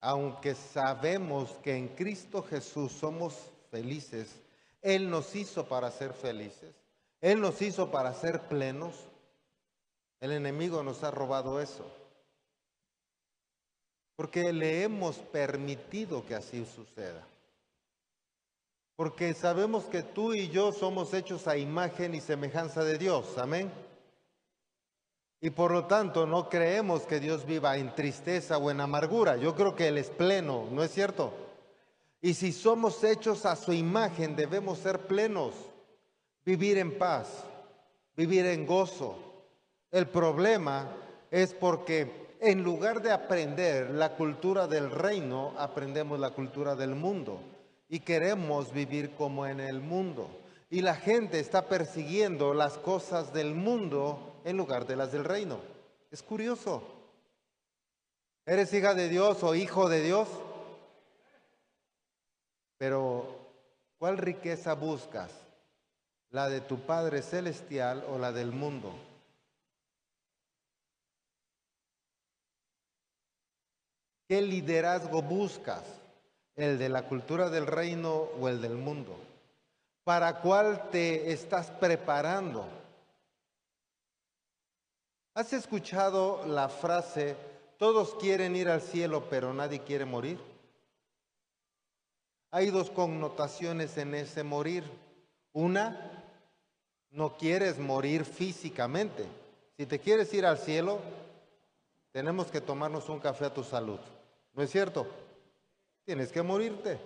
aunque sabemos que en Cristo Jesús somos felices, Él nos hizo para ser felices, Él nos hizo para ser plenos, el enemigo nos ha robado eso. Porque le hemos permitido que así suceda. Porque sabemos que tú y yo somos hechos a imagen y semejanza de Dios. Amén. Y por lo tanto no creemos que Dios viva en tristeza o en amargura. Yo creo que Él es pleno, ¿no es cierto? Y si somos hechos a su imagen, debemos ser plenos, vivir en paz, vivir en gozo. El problema es porque en lugar de aprender la cultura del reino, aprendemos la cultura del mundo y queremos vivir como en el mundo. Y la gente está persiguiendo las cosas del mundo en lugar de las del reino. Es curioso. ¿Eres hija de Dios o hijo de Dios? Pero, ¿cuál riqueza buscas? ¿La de tu Padre Celestial o la del mundo? ¿Qué liderazgo buscas? ¿El de la cultura del reino o el del mundo? ¿Para cuál te estás preparando? ¿Has escuchado la frase, todos quieren ir al cielo, pero nadie quiere morir? Hay dos connotaciones en ese morir. Una, no quieres morir físicamente. Si te quieres ir al cielo, tenemos que tomarnos un café a tu salud. ¿No es cierto? Tienes que morirte.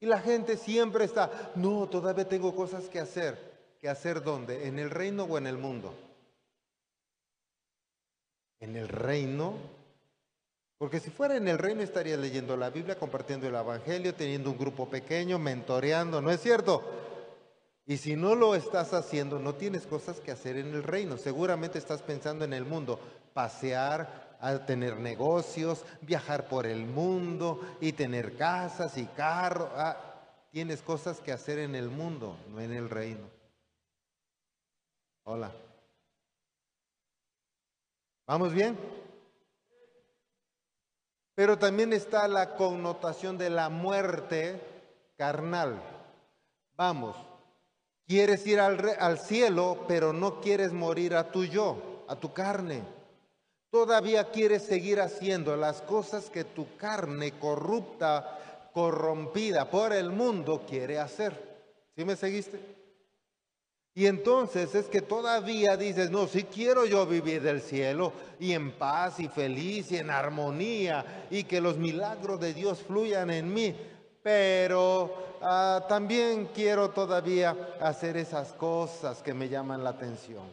Y la gente siempre está, no, todavía tengo cosas que hacer. ¿Que hacer dónde? ¿En el reino o en el mundo? En el reino. Porque si fuera en el reino estaría leyendo la Biblia, compartiendo el Evangelio, teniendo un grupo pequeño, mentoreando, ¿no es cierto? Y si no lo estás haciendo, no tienes cosas que hacer en el reino. Seguramente estás pensando en el mundo, pasear, tener negocios, viajar por el mundo y tener casas y carros. Ah, tienes cosas que hacer en el mundo, no en el reino. Hola. ¿Vamos bien? Pero también está la connotación de la muerte carnal. Vamos, quieres ir al, al, cielo, pero no quieres morir a tu yo, a tu carne. Todavía quieres seguir haciendo las cosas que tu carne corrupta, corrompida por el mundo quiere hacer. ¿Sí me seguiste? Y entonces es que todavía dices, no, si quiero yo vivir del cielo y en paz y feliz y en armonía y que los milagros de Dios fluyan en mí, pero ah, también quiero todavía hacer esas cosas que me llaman la atención.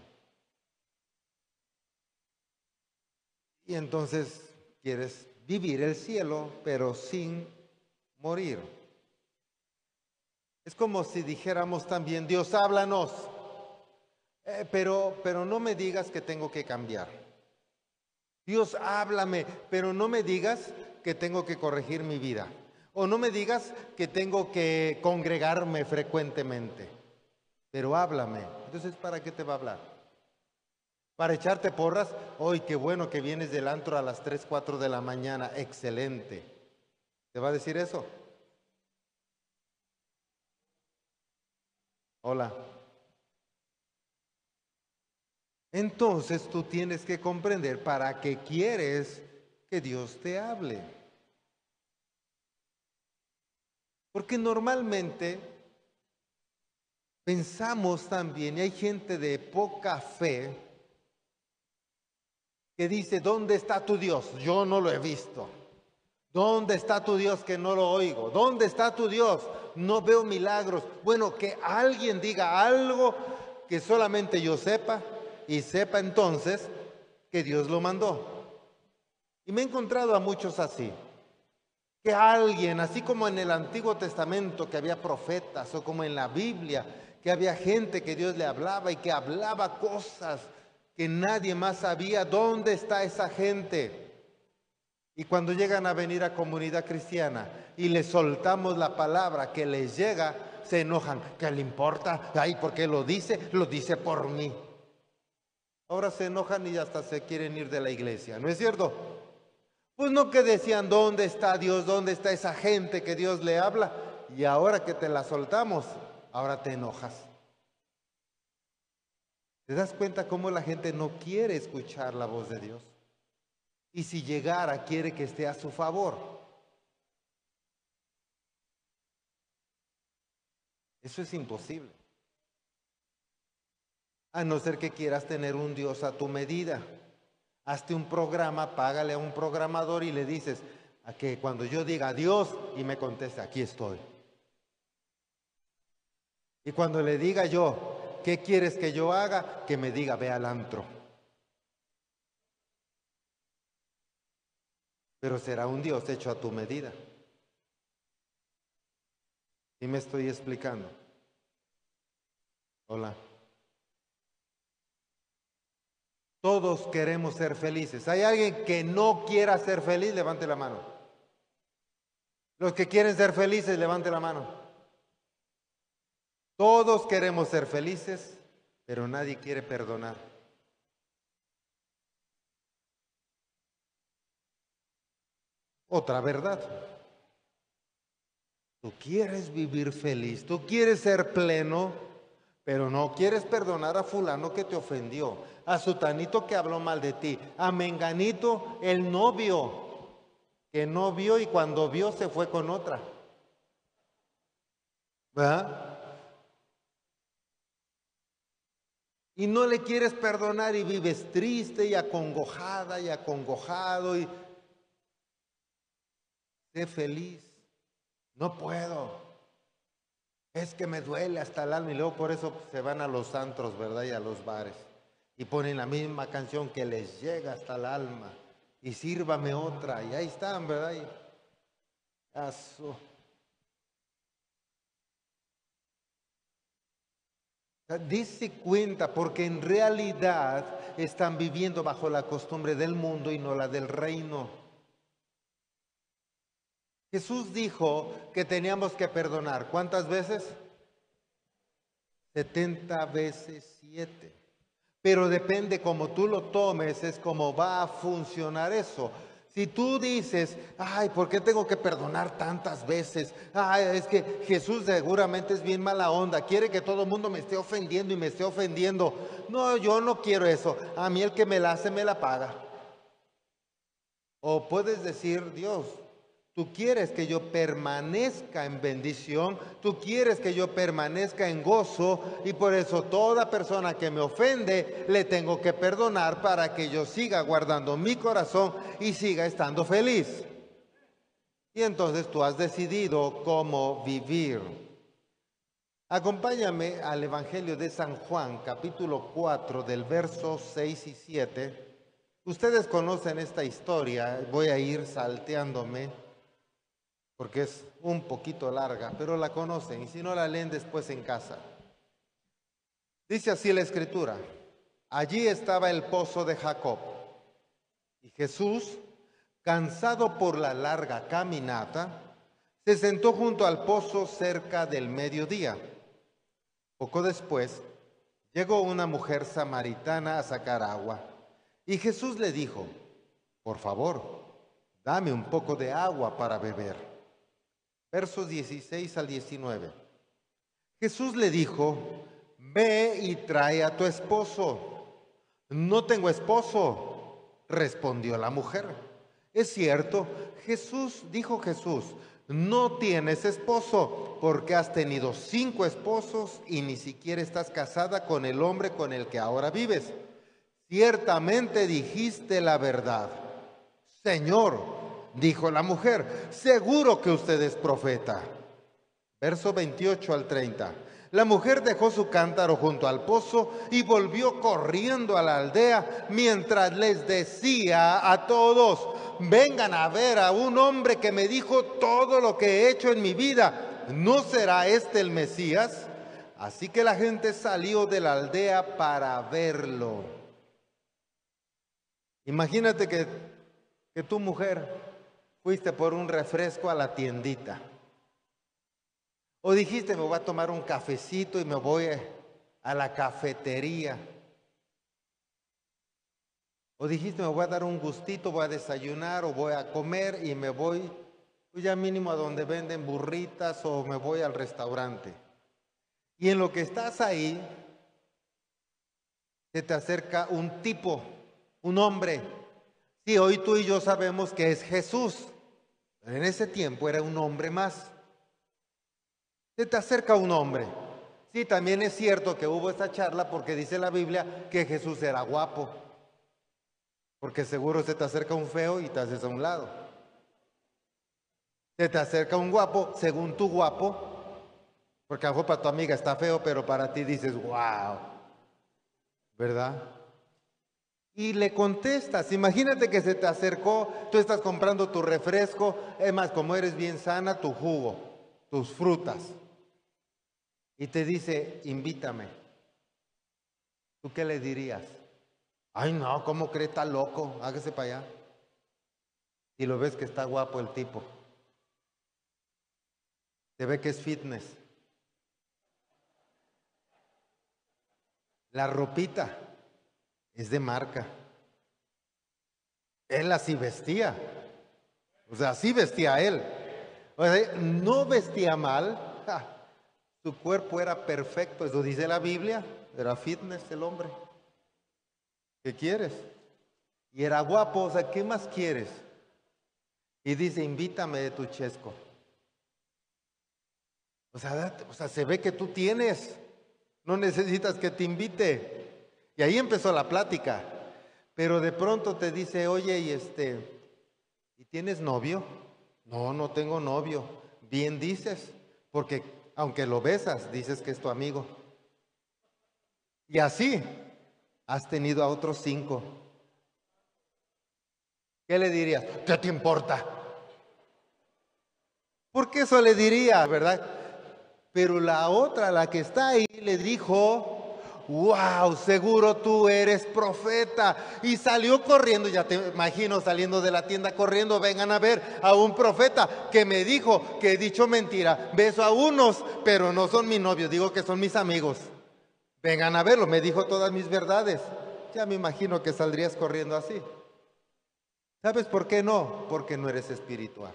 Y entonces quieres vivir el cielo, pero sin morir. Es como si dijéramos también, Dios háblanos. Eh, pero, pero no me digas que tengo que cambiar. Dios, háblame, pero no me digas que tengo que corregir mi vida. O no me digas que tengo que congregarme frecuentemente. Pero háblame. Entonces, ¿para qué te va a hablar? ¿Para echarte porras? Hoy, qué bueno que vienes del antro a las 3, 4 de la mañana. Excelente. ¿Te va a decir eso? Hola. Entonces tú tienes que comprender para qué quieres que Dios te hable. Porque normalmente pensamos también, y hay gente de poca fe, que dice, ¿dónde está tu Dios? Yo no lo he visto. ¿Dónde está tu Dios que no lo oigo? ¿Dónde está tu Dios? No veo milagros. Bueno, que alguien diga algo que solamente yo sepa y sepa entonces que Dios lo mandó. Y me he encontrado a muchos así. Que alguien, así como en el Antiguo Testamento que había profetas o como en la Biblia, que había gente que Dios le hablaba y que hablaba cosas que nadie más sabía, ¿dónde está esa gente? Y cuando llegan a venir a comunidad cristiana y les soltamos la palabra que les llega, se enojan. ¿Qué le importa? Ay, ¿por qué lo dice? Lo dice por mí. Ahora se enojan y hasta se quieren ir de la iglesia, ¿no es cierto? Pues no que decían, ¿dónde está Dios? ¿Dónde está esa gente que Dios le habla? Y ahora que te la soltamos, ahora te enojas. ¿Te das cuenta cómo la gente no quiere escuchar la voz de Dios? Y si llegara, quiere que esté a su favor. Eso es imposible. A no ser que quieras tener un Dios a tu medida. Hazte un programa, págale a un programador y le dices a que cuando yo diga Dios y me conteste, aquí estoy. Y cuando le diga yo, ¿qué quieres que yo haga? Que me diga, ve al antro. Pero será un Dios hecho a tu medida. ¿Y me estoy explicando? Hola. Todos queremos ser felices. ¿Hay alguien que no quiera ser feliz? Levante la mano. Los que quieren ser felices, levante la mano. Todos queremos ser felices, pero nadie quiere perdonar. Otra verdad. Tú quieres vivir feliz, tú quieres ser pleno, pero no quieres perdonar a fulano que te ofendió, a sutanito que habló mal de ti, a menganito el novio que no vio y cuando vio se fue con otra. ¿Verdad? Y no le quieres perdonar y vives triste y acongojada y acongojado y sé feliz. No puedo. Es que me duele hasta el alma y luego por eso se van a los antros, ¿verdad? Y a los bares. Y ponen la misma canción que les llega hasta el alma. Y sírvame otra. Y ahí están, ¿verdad? Y... Dice cuenta porque en realidad están viviendo bajo la costumbre del mundo y no la del reino. Jesús dijo que teníamos que perdonar. ¿Cuántas veces? 70 veces 7. Pero depende como tú lo tomes, es como va a funcionar eso. Si tú dices, ay, ¿por qué tengo que perdonar tantas veces? Ay, es que Jesús seguramente es bien mala onda, quiere que todo el mundo me esté ofendiendo y me esté ofendiendo. No, yo no quiero eso. A mí el que me la hace me la paga. O puedes decir, Dios, Tú quieres que yo permanezca en bendición, tú quieres que yo permanezca en gozo y por eso toda persona que me ofende le tengo que perdonar para que yo siga guardando mi corazón y siga estando feliz. Y entonces tú has decidido cómo vivir. Acompáñame al Evangelio de San Juan, capítulo 4, del verso 6 y 7. Ustedes conocen esta historia, voy a ir salteándome porque es un poquito larga, pero la conocen y si no la leen después en casa. Dice así la escritura, allí estaba el pozo de Jacob y Jesús, cansado por la larga caminata, se sentó junto al pozo cerca del mediodía. Poco después llegó una mujer samaritana a sacar agua y Jesús le dijo, por favor, dame un poco de agua para beber versos 16 al 19. Jesús le dijo, ve y trae a tu esposo. No tengo esposo, respondió la mujer. Es cierto, Jesús, dijo Jesús, no tienes esposo porque has tenido cinco esposos y ni siquiera estás casada con el hombre con el que ahora vives. Ciertamente dijiste la verdad. Señor, dijo la mujer, seguro que usted es profeta. Verso 28 al 30. La mujer dejó su cántaro junto al pozo y volvió corriendo a la aldea mientras les decía a todos, vengan a ver a un hombre que me dijo todo lo que he hecho en mi vida. ¿No será este el Mesías? Así que la gente salió de la aldea para verlo. Imagínate que, que tu mujer fuiste por un refresco a la tiendita. O dijiste, me voy a tomar un cafecito y me voy a la cafetería. O dijiste, me voy a dar un gustito, voy a desayunar o voy a comer y me voy, pues ya mínimo a donde venden burritas o me voy al restaurante. Y en lo que estás ahí, se te acerca un tipo, un hombre. Sí, hoy tú y yo sabemos que es Jesús. En ese tiempo era un hombre más. Se te acerca un hombre. Sí, también es cierto que hubo esa charla porque dice la Biblia que Jesús era guapo. Porque seguro se te acerca un feo y te haces a un lado. Se te acerca un guapo, según tu guapo, porque a lo para tu amiga está feo, pero para ti dices, wow, ¿verdad? Y le contestas, imagínate que se te acercó, tú estás comprando tu refresco, es más, como eres bien sana, tu jugo, tus frutas, y te dice, invítame. ¿Tú qué le dirías? Ay, no, ¿cómo cree? Está loco, hágase para allá. Y lo ves que está guapo el tipo. Se ve que es fitness. La ropita es de marca. Él así vestía. O sea, así vestía él. O sea, no vestía mal. Su cuerpo era perfecto. Eso dice la Biblia. Era fitness el hombre. ¿Qué quieres? Y era guapo, o sea, ¿qué más quieres? Y dice, invítame de tu chesco. O sea, o sea, se ve que tú tienes, no necesitas que te invite. Y ahí empezó la plática. Pero de pronto te dice, oye, y este, ¿y tienes novio? No, no tengo novio. Bien dices, porque aunque lo besas, dices que es tu amigo. Y así, has tenido a otros cinco. ¿Qué le dirías? ¿Qué te importa? Porque eso le diría, ¿verdad? Pero la otra, la que está ahí, le dijo, wow, seguro tú eres profeta. Y salió corriendo, ya te imagino saliendo de la tienda corriendo, vengan a ver a un profeta que me dijo que he dicho mentira. Beso a unos, pero no son mi novio, digo que son mis amigos. Vengan a verlo, me dijo todas mis verdades. Ya me imagino que saldrías corriendo así. ¿Sabes por qué no? Porque no eres espiritual.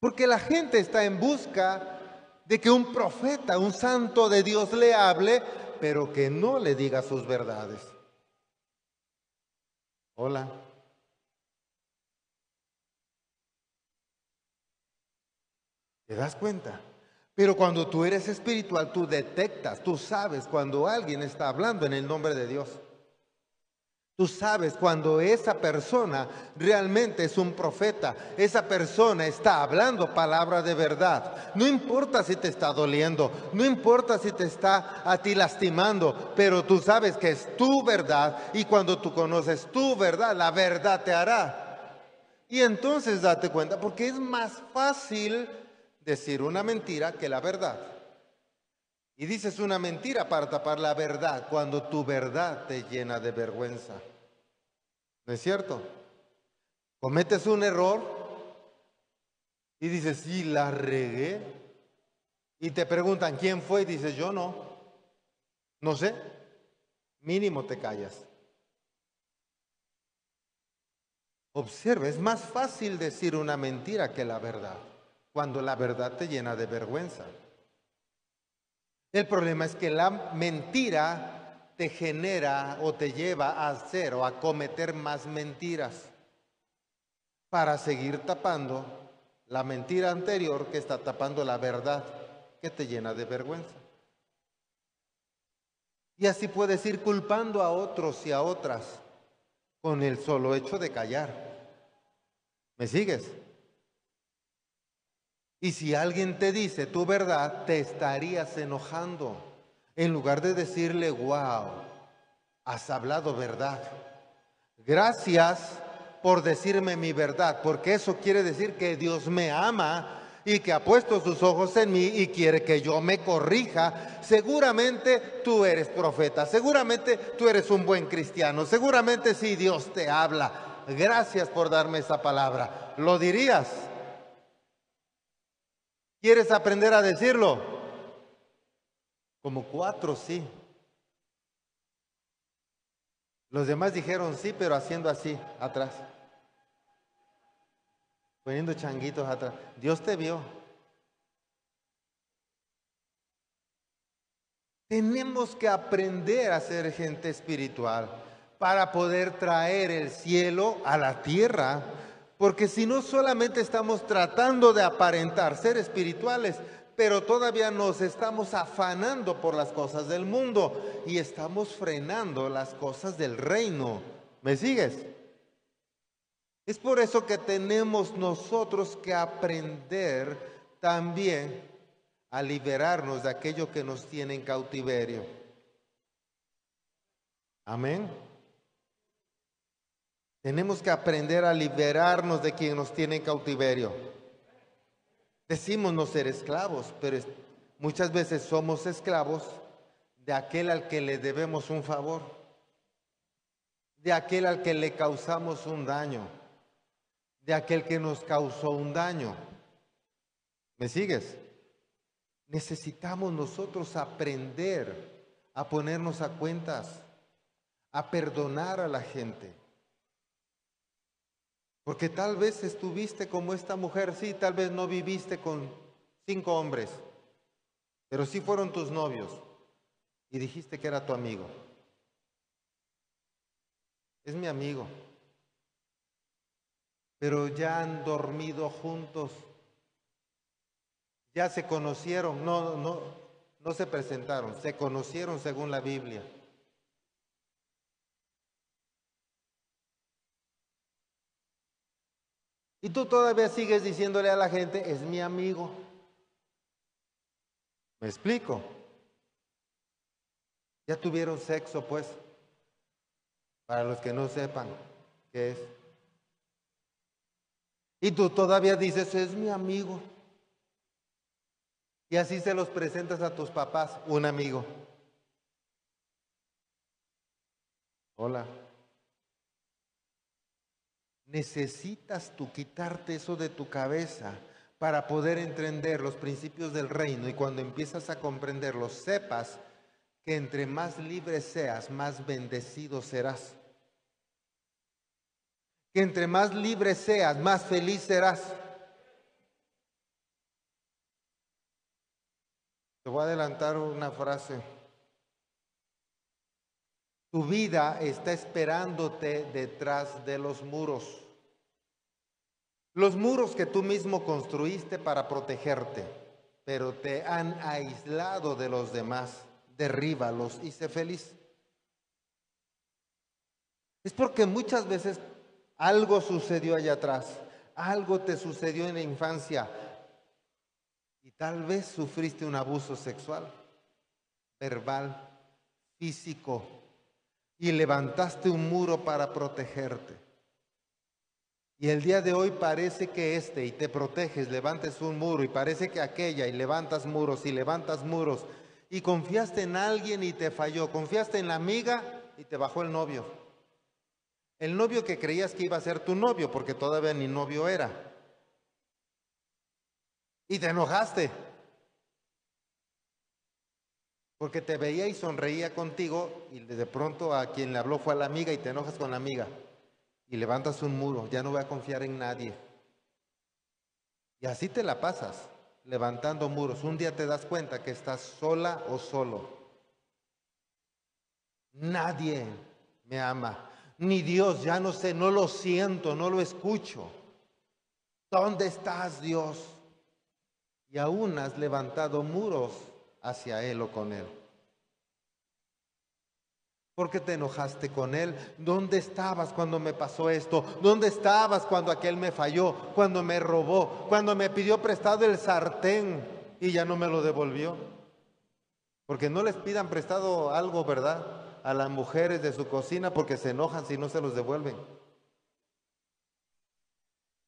Porque la gente está en busca de que un profeta, un santo de Dios le hable, pero que no le diga sus verdades. Hola. ¿Te das cuenta? Pero cuando tú eres espiritual, tú detectas, tú sabes cuando alguien está hablando en el nombre de Dios. Tú sabes cuando esa persona realmente es un profeta, esa persona está hablando palabra de verdad. No importa si te está doliendo, no importa si te está a ti lastimando, pero tú sabes que es tu verdad y cuando tú conoces tu verdad, la verdad te hará. Y entonces date cuenta, porque es más fácil decir una mentira que la verdad. Y dices una mentira para tapar la verdad cuando tu verdad te llena de vergüenza. ¿No es cierto? Cometes un error y dices, sí, la regué. Y te preguntan, ¿quién fue? Y dices, yo no. No sé. Mínimo te callas. Observa, es más fácil decir una mentira que la verdad cuando la verdad te llena de vergüenza. El problema es que la mentira te genera o te lleva a hacer o a cometer más mentiras para seguir tapando la mentira anterior que está tapando la verdad que te llena de vergüenza. Y así puedes ir culpando a otros y a otras con el solo hecho de callar. ¿Me sigues? Y si alguien te dice tu verdad, te estarías enojando. En lugar de decirle, wow, has hablado verdad. Gracias por decirme mi verdad, porque eso quiere decir que Dios me ama y que ha puesto sus ojos en mí y quiere que yo me corrija, seguramente tú eres profeta, seguramente tú eres un buen cristiano, seguramente si Dios te habla. Gracias por darme esa palabra. ¿Lo dirías? ¿Quieres aprender a decirlo? Como cuatro, sí. Los demás dijeron sí, pero haciendo así, atrás. Poniendo changuitos atrás. Dios te vio. Tenemos que aprender a ser gente espiritual para poder traer el cielo a la tierra. Porque si no solamente estamos tratando de aparentar ser espirituales, pero todavía nos estamos afanando por las cosas del mundo y estamos frenando las cosas del reino. ¿Me sigues? Es por eso que tenemos nosotros que aprender también a liberarnos de aquello que nos tiene en cautiverio. Amén. Tenemos que aprender a liberarnos de quien nos tiene en cautiverio. Decimos no ser esclavos, pero muchas veces somos esclavos de aquel al que le debemos un favor, de aquel al que le causamos un daño, de aquel que nos causó un daño. ¿Me sigues? Necesitamos nosotros aprender a ponernos a cuentas, a perdonar a la gente. Porque tal vez estuviste como esta mujer, sí, tal vez no viviste con cinco hombres, pero sí fueron tus novios y dijiste que era tu amigo. Es mi amigo. Pero ya han dormido juntos. Ya se conocieron, no, no, no se presentaron, se conocieron según la Biblia. Y tú todavía sigues diciéndole a la gente, es mi amigo. ¿Me explico? Ya tuvieron sexo, pues. Para los que no sepan qué es. Y tú todavía dices, es mi amigo. Y así se los presentas a tus papás, un amigo. Hola. Necesitas tú quitarte eso de tu cabeza para poder entender los principios del reino y cuando empiezas a comprenderlos sepas que entre más libre seas, más bendecido serás. Que entre más libre seas, más feliz serás. Te voy a adelantar una frase. Tu vida está esperándote detrás de los muros. Los muros que tú mismo construiste para protegerte, pero te han aislado de los demás. Derríbalos y sé feliz. Es porque muchas veces algo sucedió allá atrás, algo te sucedió en la infancia y tal vez sufriste un abuso sexual, verbal, físico, y levantaste un muro para protegerte. Y el día de hoy parece que este y te proteges, levantes un muro y parece que aquella y levantas muros y levantas muros y confiaste en alguien y te falló, confiaste en la amiga y te bajó el novio. El novio que creías que iba a ser tu novio porque todavía ni novio era. Y te enojaste. Porque te veía y sonreía contigo y de pronto a quien le habló fue a la amiga y te enojas con la amiga y levantas un muro, ya no voy a confiar en nadie. Y así te la pasas, levantando muros. Un día te das cuenta que estás sola o solo. Nadie me ama, ni Dios, ya no sé, no lo siento, no lo escucho. ¿Dónde estás, Dios? Y aún has levantado muros hacia Él o con Él. ¿Por qué te enojaste con él? ¿Dónde estabas cuando me pasó esto? ¿Dónde estabas cuando aquel me falló? Cuando me robó? Cuando me pidió prestado el sartén y ya no me lo devolvió. Porque no les pidan prestado algo, ¿verdad? A las mujeres de su cocina porque se enojan si no se los devuelven.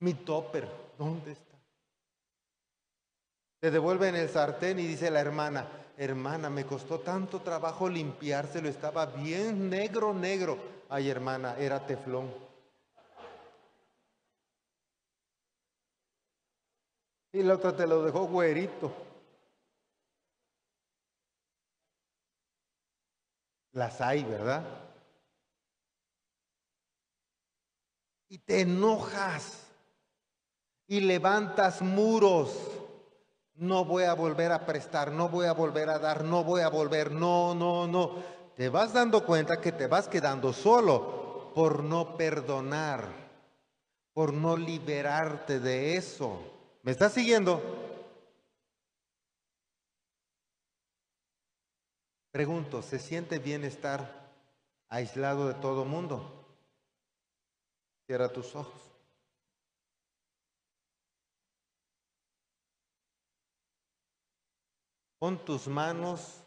Mi topper, ¿dónde está? Te devuelven el sartén y dice la hermana, hermana, me costó tanto trabajo limpiárselo, estaba bien negro, negro. Ay, hermana, era teflón. Y la otra te lo dejó güerito. Las hay, ¿verdad? y te enojas y levantas muros. No voy a volver a prestar, no voy a volver a dar, no voy a volver, no, no, no. Te vas dando cuenta que te vas quedando solo por no perdonar, por no liberarte de eso. ¿Me estás siguiendo? Pregunto, ¿se siente bien estar aislado de todo mundo? Cierra tus ojos. Pon tus manos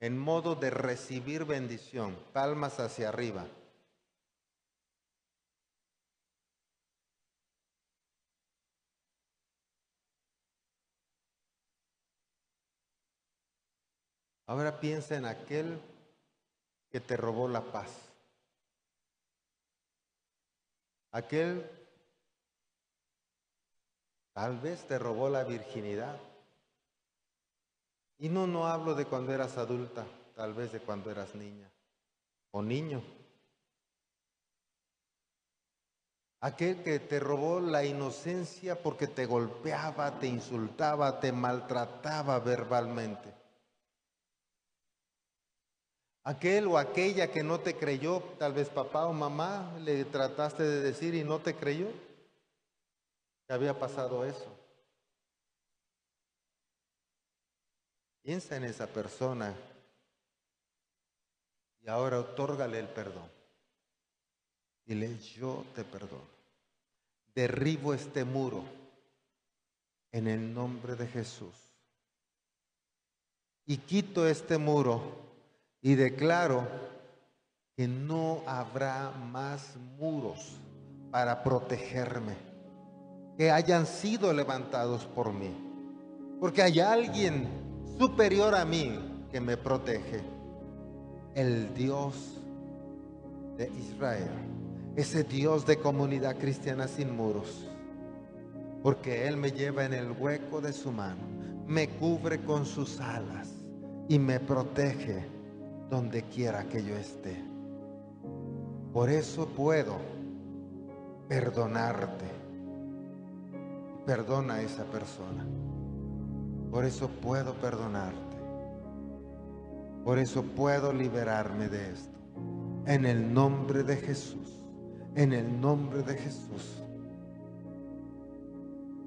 en modo de recibir bendición, palmas hacia arriba. Ahora piensa en aquel que te robó la paz. Aquel tal vez te robó la virginidad. Y no, no hablo de cuando eras adulta, tal vez de cuando eras niña o niño. Aquel que te robó la inocencia porque te golpeaba, te insultaba, te maltrataba verbalmente. Aquel o aquella que no te creyó, tal vez papá o mamá, le trataste de decir y no te creyó. Que había pasado eso. Piensa en esa persona y ahora otórgale el perdón. Dile, yo te perdono. Derribo este muro en el nombre de Jesús. Y quito este muro y declaro que no habrá más muros para protegerme, que hayan sido levantados por mí, porque hay alguien superior a mí que me protege, el Dios de Israel, ese Dios de comunidad cristiana sin muros, porque Él me lleva en el hueco de su mano, me cubre con sus alas y me protege donde quiera que yo esté. Por eso puedo perdonarte. Perdona a esa persona. Por eso puedo perdonarte. Por eso puedo liberarme de esto. En el nombre de Jesús. En el nombre de Jesús.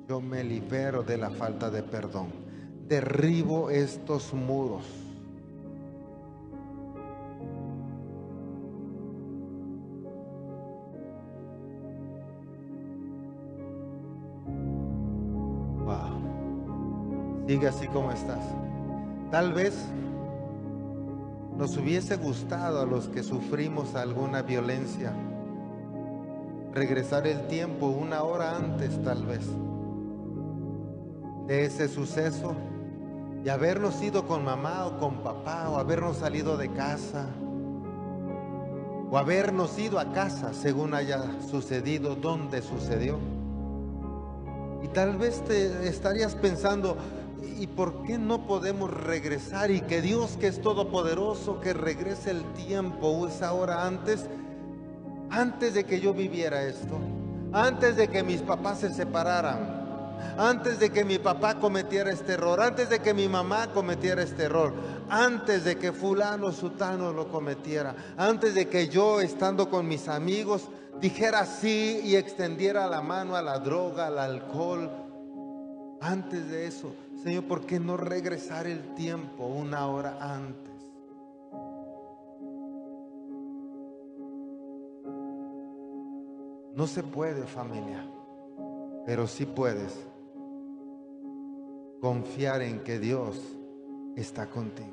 Yo me libero de la falta de perdón. Derribo estos muros Sigue así como estás. Tal vez nos hubiese gustado a los que sufrimos alguna violencia regresar el tiempo una hora antes tal vez de ese suceso y habernos ido con mamá o con papá o habernos salido de casa o habernos ido a casa según haya sucedido, donde sucedió. Y tal vez te estarías pensando, ¿Y por qué no podemos regresar y que Dios que es todopoderoso, que regrese el tiempo, esa hora antes, antes de que yo viviera esto, antes de que mis papás se separaran, antes de que mi papá cometiera este error, antes de que mi mamá cometiera este error, antes de que fulano sutano lo cometiera, antes de que yo estando con mis amigos dijera sí y extendiera la mano a la droga, al alcohol, antes de eso, Señor, ¿por qué no regresar el tiempo una hora antes? No se puede familia, pero sí puedes confiar en que Dios está contigo.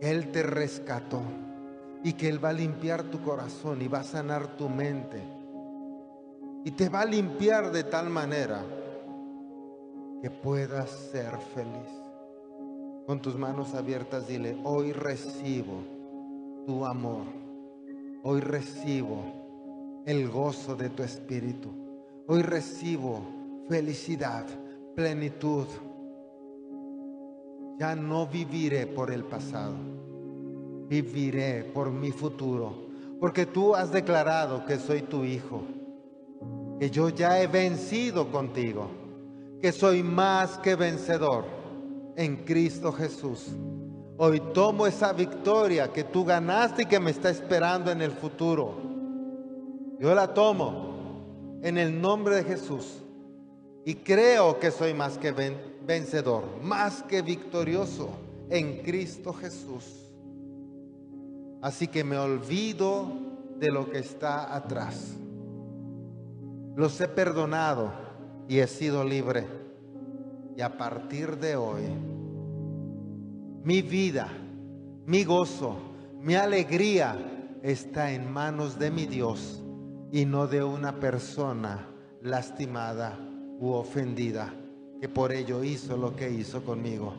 Él te rescató y que Él va a limpiar tu corazón y va a sanar tu mente y te va a limpiar de tal manera que puedas ser feliz. Con tus manos abiertas dile, hoy recibo tu amor, hoy recibo el gozo de tu espíritu, hoy recibo felicidad, plenitud. Ya no viviré por el pasado, viviré por mi futuro Porque tú has declarado que soy tu hijo, que yo ya he vencido contigo, que soy más que vencedor en Cristo Jesús. Hoy tomo esa victoria que tú ganaste y que me está esperando en el futuro. Yo la tomo en el nombre de Jesús y creo que soy más que vencedor, más que victorioso en Cristo Jesús. Así que me olvido de lo que está atrás. Los he perdonado y he sido libre. Y a partir de hoy, mi vida, mi gozo, mi alegría está en manos de mi Dios y no de una persona lastimada u ofendida que por ello hizo lo que hizo conmigo.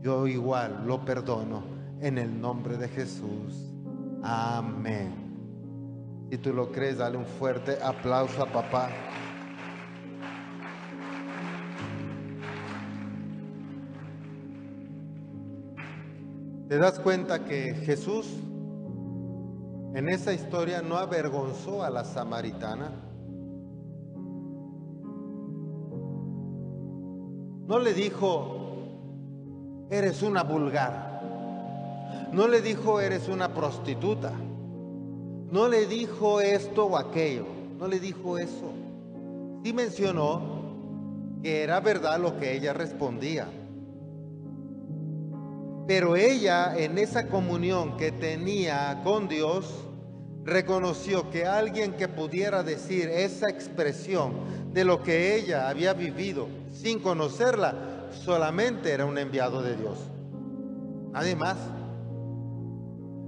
Yo igual lo perdono en el nombre de Jesús. Amén. Si tú lo crees, dale un fuerte aplauso a papá. ¿Te das cuenta que Jesús en esa historia no avergonzó a la samaritana? No le dijo, eres una vulgar. No le dijo, eres una prostituta. No le dijo esto o aquello. No le dijo eso. Sí mencionó que era verdad lo que ella respondía. Pero ella en esa comunión que tenía con Dios, reconoció que alguien que pudiera decir esa expresión de lo que ella había vivido sin conocerla, solamente era un enviado de Dios. Nadie más.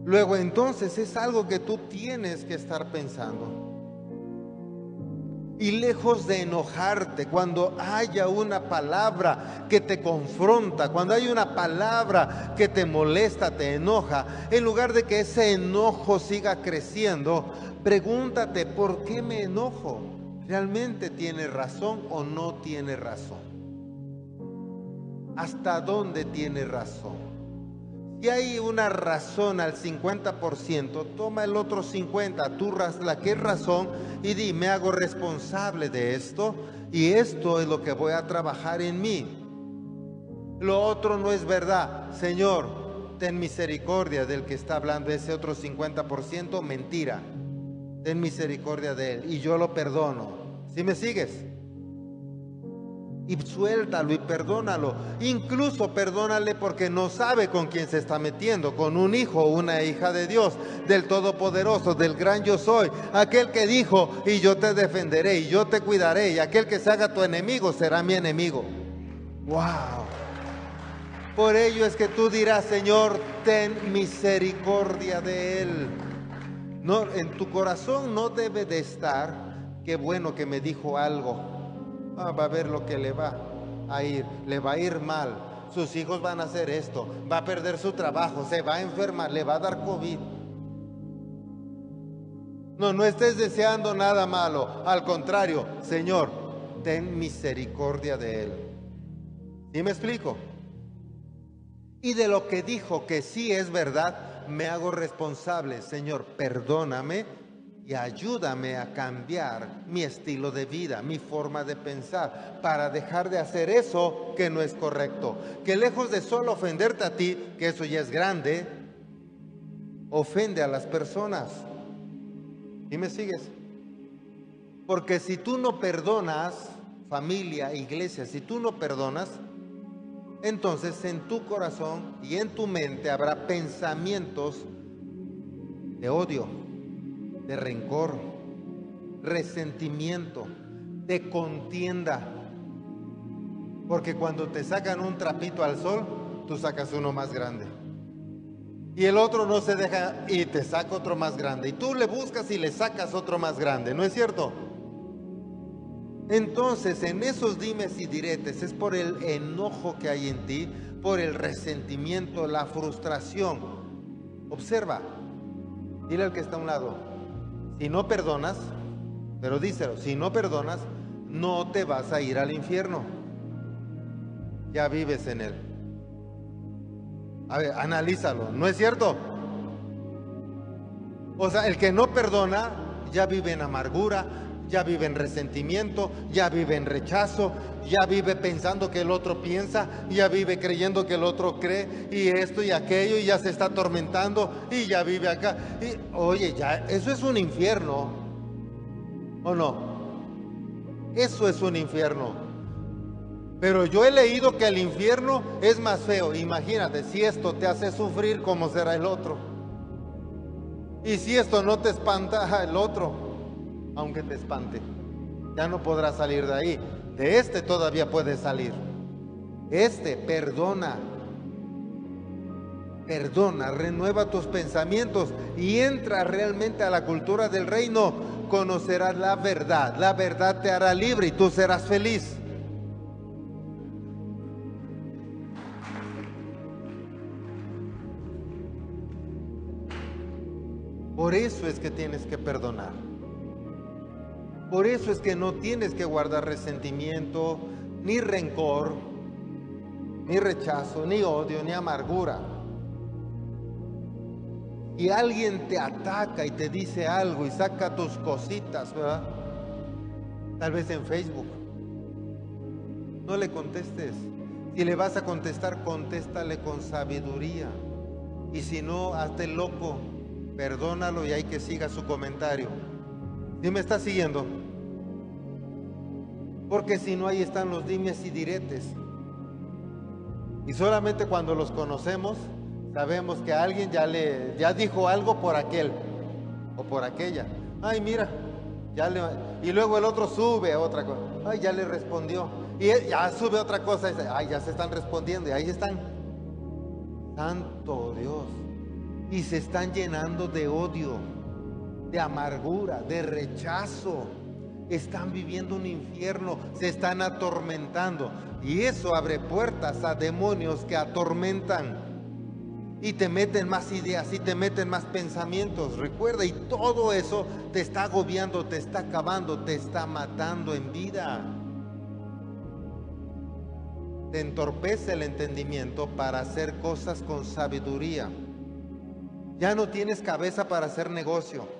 Luego entonces es algo que tú tienes que estar pensando. Y lejos de enojarte, cuando haya una palabra que te confronta, cuando hay una palabra que te molesta, te enoja, en lugar de que ese enojo siga creciendo, pregúntate, ¿por qué me enojo? ¿Realmente tiene razón o no tiene razón? ¿Hasta dónde tiene razón? Si hay una razón al 50%, toma el otro 50%, tú la que razón y di, me hago responsable de esto y esto es lo que voy a trabajar en mí. Lo otro no es verdad. Señor, ten misericordia del que está hablando ese otro 50%, mentira. Ten misericordia de él y yo lo perdono. ¿Si me sigues? Y suéltalo y perdónalo. Incluso perdónale porque no sabe con quién se está metiendo, con un hijo o una hija de Dios, del Todopoderoso, del gran yo soy, aquel que dijo, y yo te defenderé, y yo te cuidaré, y aquel que se haga tu enemigo será mi enemigo. ¡Wow! Por ello es que tú dirás, Señor, ten misericordia de él. No, en tu corazón no debe de estar, qué bueno que me dijo algo Ah, va a ver lo que le va a ir, le va a ir mal, sus hijos van a hacer esto, va a perder su trabajo, se va a enfermar, le va a dar COVID. No, no estés deseando nada malo, al contrario, Señor, ten misericordia de él. ¿Sí me explico? Y de lo que dijo que sí es verdad, me hago responsable, Señor, perdóname y ayúdame a cambiar mi estilo de vida, mi forma de pensar, para dejar de hacer eso que no es correcto. Que lejos de solo ofenderte a ti, que eso ya es grande, ofende a las personas. ¿Y me sigues? Porque si tú no perdonas, familia, iglesia, si tú no perdonas, entonces en tu corazón y en tu mente habrá pensamientos de odio de rencor, resentimiento, de contienda. Porque cuando te sacan un trapito al sol, tú sacas uno más grande. Y el otro no se deja y te saca otro más grande. Y tú le buscas y le sacas otro más grande, ¿no es cierto? Entonces, en esos dimes y diretes es por el enojo que hay en ti, por el resentimiento, la frustración. Observa, dile al que está a un lado, si no perdonas, pero díselo, si no perdonas, no te vas a ir al infierno. Ya vives en él. A ver, analízalo, ¿no es cierto? O sea, el que no perdona ya vive en amargura, ya vive en resentimiento, ya vive en rechazo, ya vive pensando que el otro piensa, ya vive creyendo que el otro cree y esto y aquello y ya se está atormentando y ya vive acá. Y, oye, ya, eso es un infierno. ¿O no? Eso es un infierno. Pero yo he leído que el infierno es más feo. Imagínate, si esto te hace sufrir, ¿cómo será el otro? Y si esto no te espanta, el otro, aunque te espante, ya no podrás salir de ahí. De este todavía puedes salir. Este perdona. Perdona, renueva tus pensamientos y entra realmente a la cultura del reino. Conocerás la verdad. La verdad te hará libre y tú serás feliz. Por eso es que tienes que perdonar. Por eso es que no tienes que guardar resentimiento, ni rencor, ni rechazo, ni odio, ni amargura. Y alguien te ataca y te dice algo y saca tus cositas, ¿verdad? Tal vez en Facebook. No le contestes. Si le vas a contestar, contéstale con sabiduría. Y si no, hazte loco perdónalo y hay que siga su comentario. ¿Sí me está siguiendo? Porque si no, ahí están los dimes y diretes. Y solamente cuando los conocemos, sabemos que alguien ya le ya dijo algo por aquel o por aquella. Ay, mira, ya le, y luego el otro sube a otra cosa. Ay, ya le respondió. Y ya sube otra cosa. Ay, ya se están respondiendo. Y ahí están. Santo Dios y se están llenando de odio, de amargura, de rechazo. Están viviendo un infierno, se están atormentando. Y eso abre puertas a demonios que atormentan. Y te meten más ideas y te meten más pensamientos. Recuerda, y todo eso te está agobiando, te está acabando, te está matando en vida. Te entorpece el entendimiento para hacer cosas con sabiduría. Ya no tienes cabeza para hacer negocio.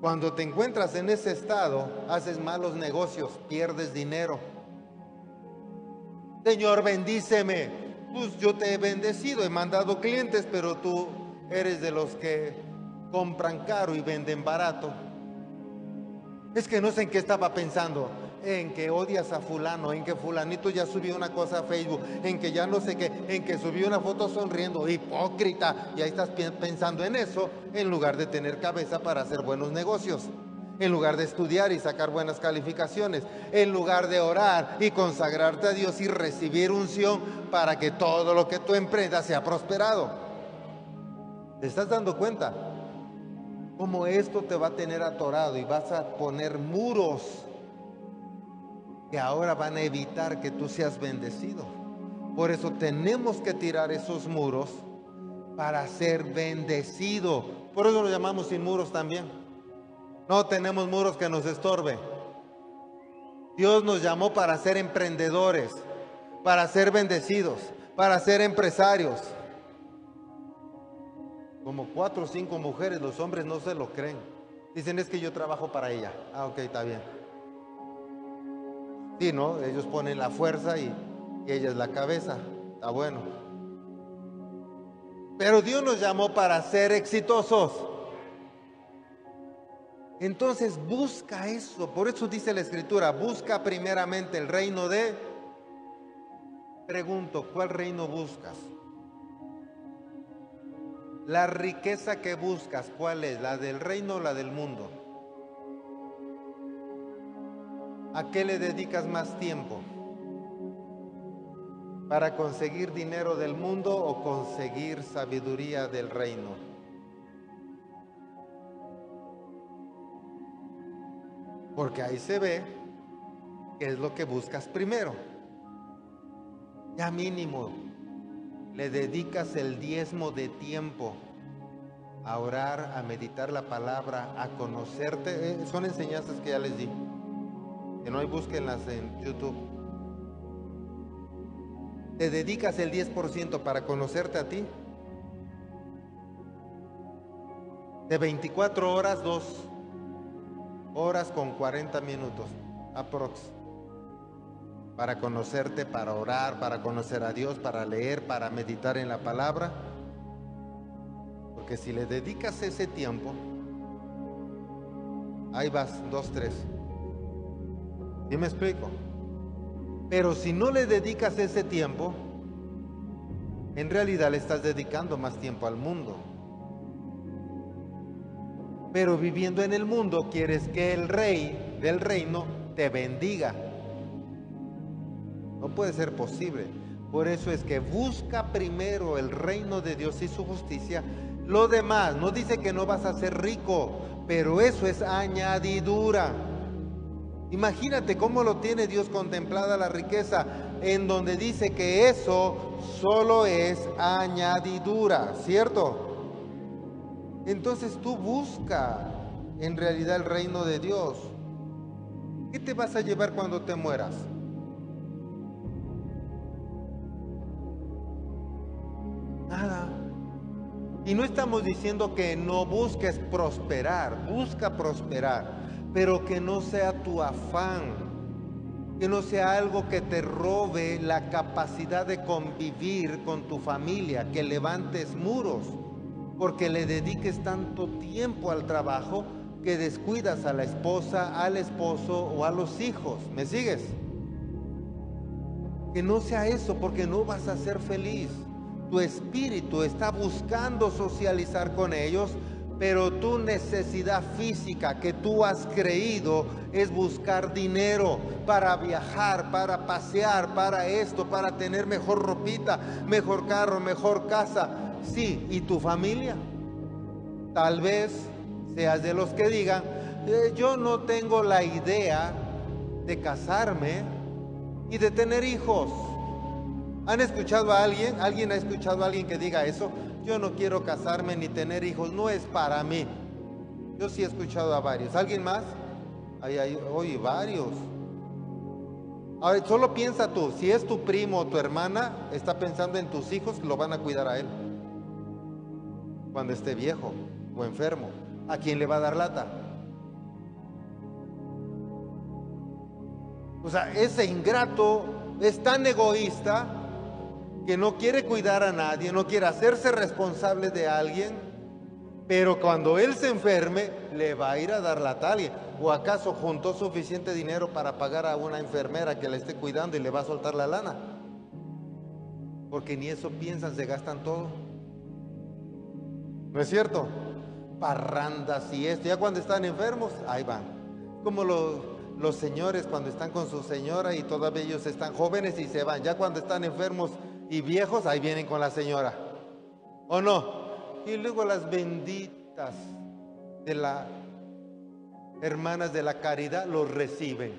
Cuando te encuentras en ese estado, haces malos negocios, pierdes dinero. Señor, bendíceme. Pues yo te he bendecido, he mandado clientes, pero tú eres de los que compran caro y venden barato. Es que no sé en qué estaba pensando en que odias a fulano, en que fulanito ya subió una cosa a Facebook, en que ya no sé qué, en que subió una foto sonriendo, hipócrita, y ahí estás pensando en eso en lugar de tener cabeza para hacer buenos negocios, en lugar de estudiar y sacar buenas calificaciones, en lugar de orar y consagrarte a Dios y recibir unción para que todo lo que tú emprendas sea prosperado. ¿Te estás dando cuenta? Como esto te va a tener atorado y vas a poner muros que ahora van a evitar que tú seas bendecido. Por eso tenemos que tirar esos muros para ser bendecido. Por eso lo llamamos sin muros también. No tenemos muros que nos estorbe. Dios nos llamó para ser emprendedores, para ser bendecidos, para ser empresarios. Como cuatro o cinco mujeres, los hombres no se lo creen. Dicen es que yo trabajo para ella. Ah, ok, está bien. Sí, ¿no? Ellos ponen la fuerza y, ella es la cabeza. Está bueno. Pero Dios nos llamó para ser exitosos. Entonces busca eso. Por eso dice la escritura, busca primeramente el reino de... Pregunto, ¿cuál reino buscas? La riqueza que buscas, ¿cuál es? ¿La del reino o la del mundo? ¿A qué le dedicas más tiempo? ¿Para conseguir dinero del mundo o conseguir sabiduría del reino? Porque ahí se ve qué es lo que buscas primero. Ya mínimo, le dedicas el diezmo de tiempo a orar, a meditar la palabra, a conocerte. Eh, son enseñanzas que ya les di. Que no hay, búsquenlas en YouTube. ¿Te dedicas el 10% para conocerte a ti? De 24 horas, dos horas con 40 minutos, aprox. Para conocerte, para orar, para conocer a Dios, para leer, para meditar en la palabra. Porque si le dedicas ese tiempo, ahí vas, dos, tres. ¿Sí me explico? Pero si no le dedicas ese tiempo, en realidad le estás dedicando más tiempo al mundo. Pero viviendo en el mundo quieres que el rey del reino te bendiga. No puede ser posible. Por eso es que busca primero el reino de Dios y su justicia. Lo demás, no dice que no vas a ser rico, pero eso es añadidura. Imagínate cómo lo tiene Dios contemplada la riqueza, en donde dice que eso solo es añadidura, ¿cierto? Entonces tú busca en realidad el reino de Dios. ¿Qué te vas a llevar cuando te mueras? Nada. Y no estamos diciendo que no busques prosperar, busca prosperar pero que no sea tu afán, que no sea algo que te robe la capacidad de convivir con tu familia, que levantes muros, porque le dediques tanto tiempo al trabajo que descuidas a la esposa, al esposo o a los hijos. ¿Me sigues? Que no sea eso, porque no vas a ser feliz. Tu espíritu está buscando socializar con ellos, pero tu necesidad física que tú has creído es buscar dinero para viajar, para pasear, para esto, para tener mejor ropita, mejor carro, mejor casa. Sí, ¿y tu familia? Tal vez seas de los que digan, eh, yo no tengo la idea de casarme y de tener hijos. ¿Han escuchado a alguien? ¿Alguien ha escuchado a alguien que diga eso? Yo no quiero casarme ni tener hijos, no es para mí. Yo sí he escuchado a varios. ¿Alguien más? Hay, hay, oye, varios. solo piensa tú, si es tu primo o tu hermana, está pensando en tus hijos lo van a cuidar a él. Cuando esté viejo o enfermo, ¿a quién le va a dar lata? O sea, ese ingrato es tan egoísta que no quiere cuidar a nadie, no quiere hacerse responsable de alguien, pero cuando él se enferme, le va a ir a dar la talia. ¿O acaso juntó suficiente dinero para pagar a una enfermera que le esté cuidando y le va a soltar la lana? Porque ni eso piensan, se gastan todo. ¿No es cierto? Parrandas y esto. Ya cuando están enfermos, ahí van. Como los, los señores cuando están con su señora y todavía ellos están jóvenes y se van. Ya cuando están enfermos, y viejos, ahí vienen con la señora. ¿O no? Y luego las benditas de las hermanas de la caridad los reciben.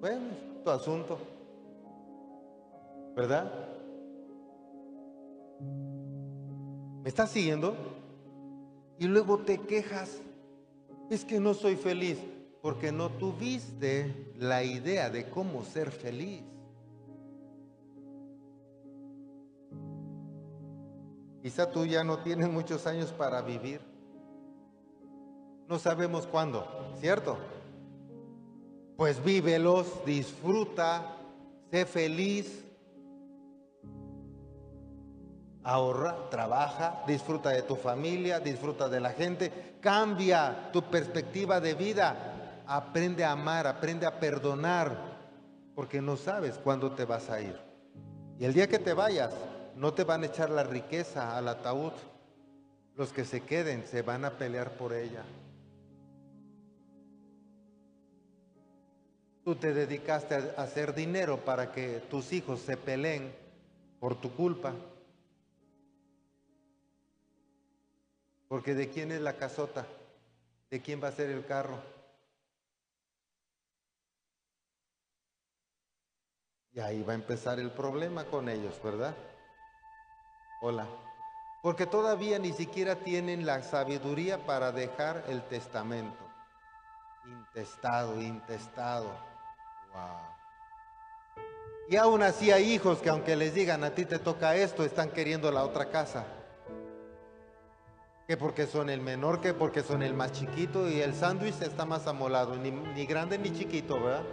Bueno, tu asunto. ¿Verdad? ¿Me estás siguiendo? Y luego te quejas. Es que no soy feliz porque no tuviste la idea de cómo ser feliz. Quizá tú ya no tienes muchos años para vivir. No sabemos cuándo, ¿cierto? Pues vívelos, disfruta, sé feliz, ahorra, trabaja, disfruta de tu familia, disfruta de la gente, cambia tu perspectiva de vida aprende a amar, aprende a perdonar, porque no sabes cuándo te vas a ir. Y el día que te vayas, no te van a echar la riqueza al ataúd. Los que se queden se van a pelear por ella. Tú te dedicaste a hacer dinero para que tus hijos se peleen por tu culpa. Porque de quién es la casota, de quién va a ser el carro. Y ahí va a empezar el problema con ellos, ¿verdad? Hola. Porque todavía ni siquiera tienen la sabiduría para dejar el testamento. Intestado, intestado. Wow. Y aún así hay hijos que aunque les digan a ti te toca esto, están queriendo la otra casa. Que porque son el menor, que porque son el más chiquito y el sándwich está más amolado, ni, ni grande ni chiquito, ¿verdad?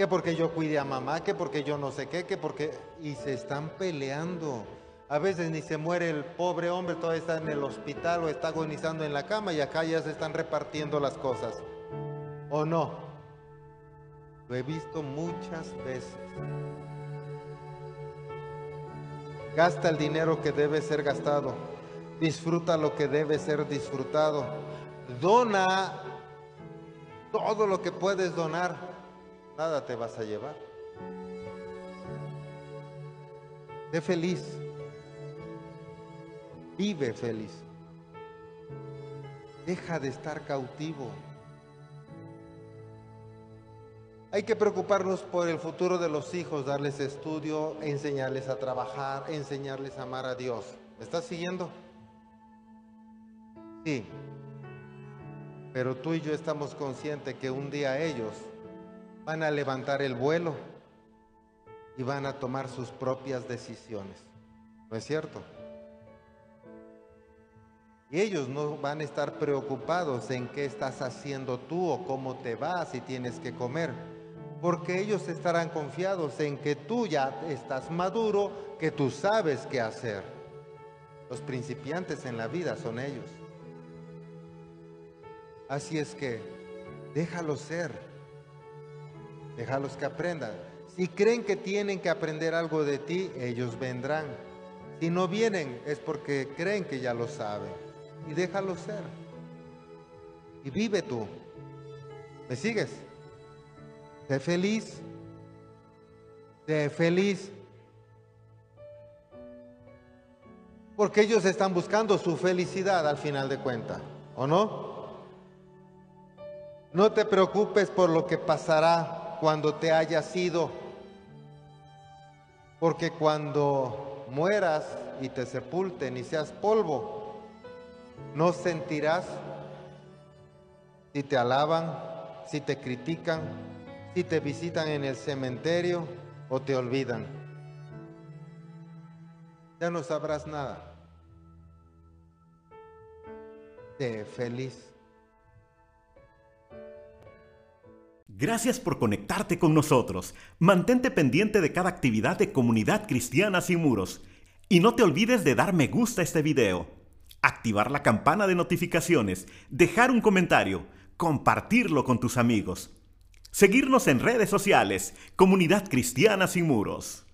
Que porque yo cuide a mamá, que porque yo no sé qué, que porque... Y se están peleando. A veces ni se muere el pobre hombre, todavía está en el hospital o está agonizando en la cama y acá ya se están repartiendo las cosas. ¿O no? Lo he visto muchas veces. Gasta el dinero que debe ser gastado. Disfruta lo que debe ser disfrutado. Dona todo lo que puedes donar. Nada te vas a llevar. Sé feliz. Vive feliz. Deja de estar cautivo. Hay que preocuparnos por el futuro de los hijos, darles estudio, enseñarles a trabajar, enseñarles a amar a Dios. ¿Me estás siguiendo? Sí. Pero tú y yo estamos conscientes que un día ellos van a levantar el vuelo y van a tomar sus propias decisiones. ¿No es cierto? Y ellos no van a estar preocupados en qué estás haciendo tú o cómo te vas y tienes que comer porque ellos estarán confiados en que tú ya estás maduro, que tú sabes qué hacer. Los principiantes en la vida son ellos. Así es que déjalos ser, déjalos que aprendan. Si creen que tienen que aprender algo de ti, ellos vendrán. Si no vienen es porque creen que ya lo saben. Y déjalos ser. Y vive tú. ¿Me sigues? Sé feliz. Sé feliz. Porque ellos están buscando su felicidad al final de cuentas, ¿o no? No te preocupes por lo que pasará cuando te hayas ido. Porque cuando mueras y te sepulten y seas polvo, no sentirás si te alaban, si te critican, si te visitan en el cementerio o te olvidan. Ya no sabrás nada. Sé feliz. Gracias por conectarte con nosotros. Mantente pendiente de cada actividad de Comunidad Cristiana Sin Muros. Y no te olvides de dar me gusta a este video, activar la campana de notificaciones, dejar un comentario, compartirlo con tus amigos. Seguirnos en redes sociales, Comunidad Cristiana Sin Muros.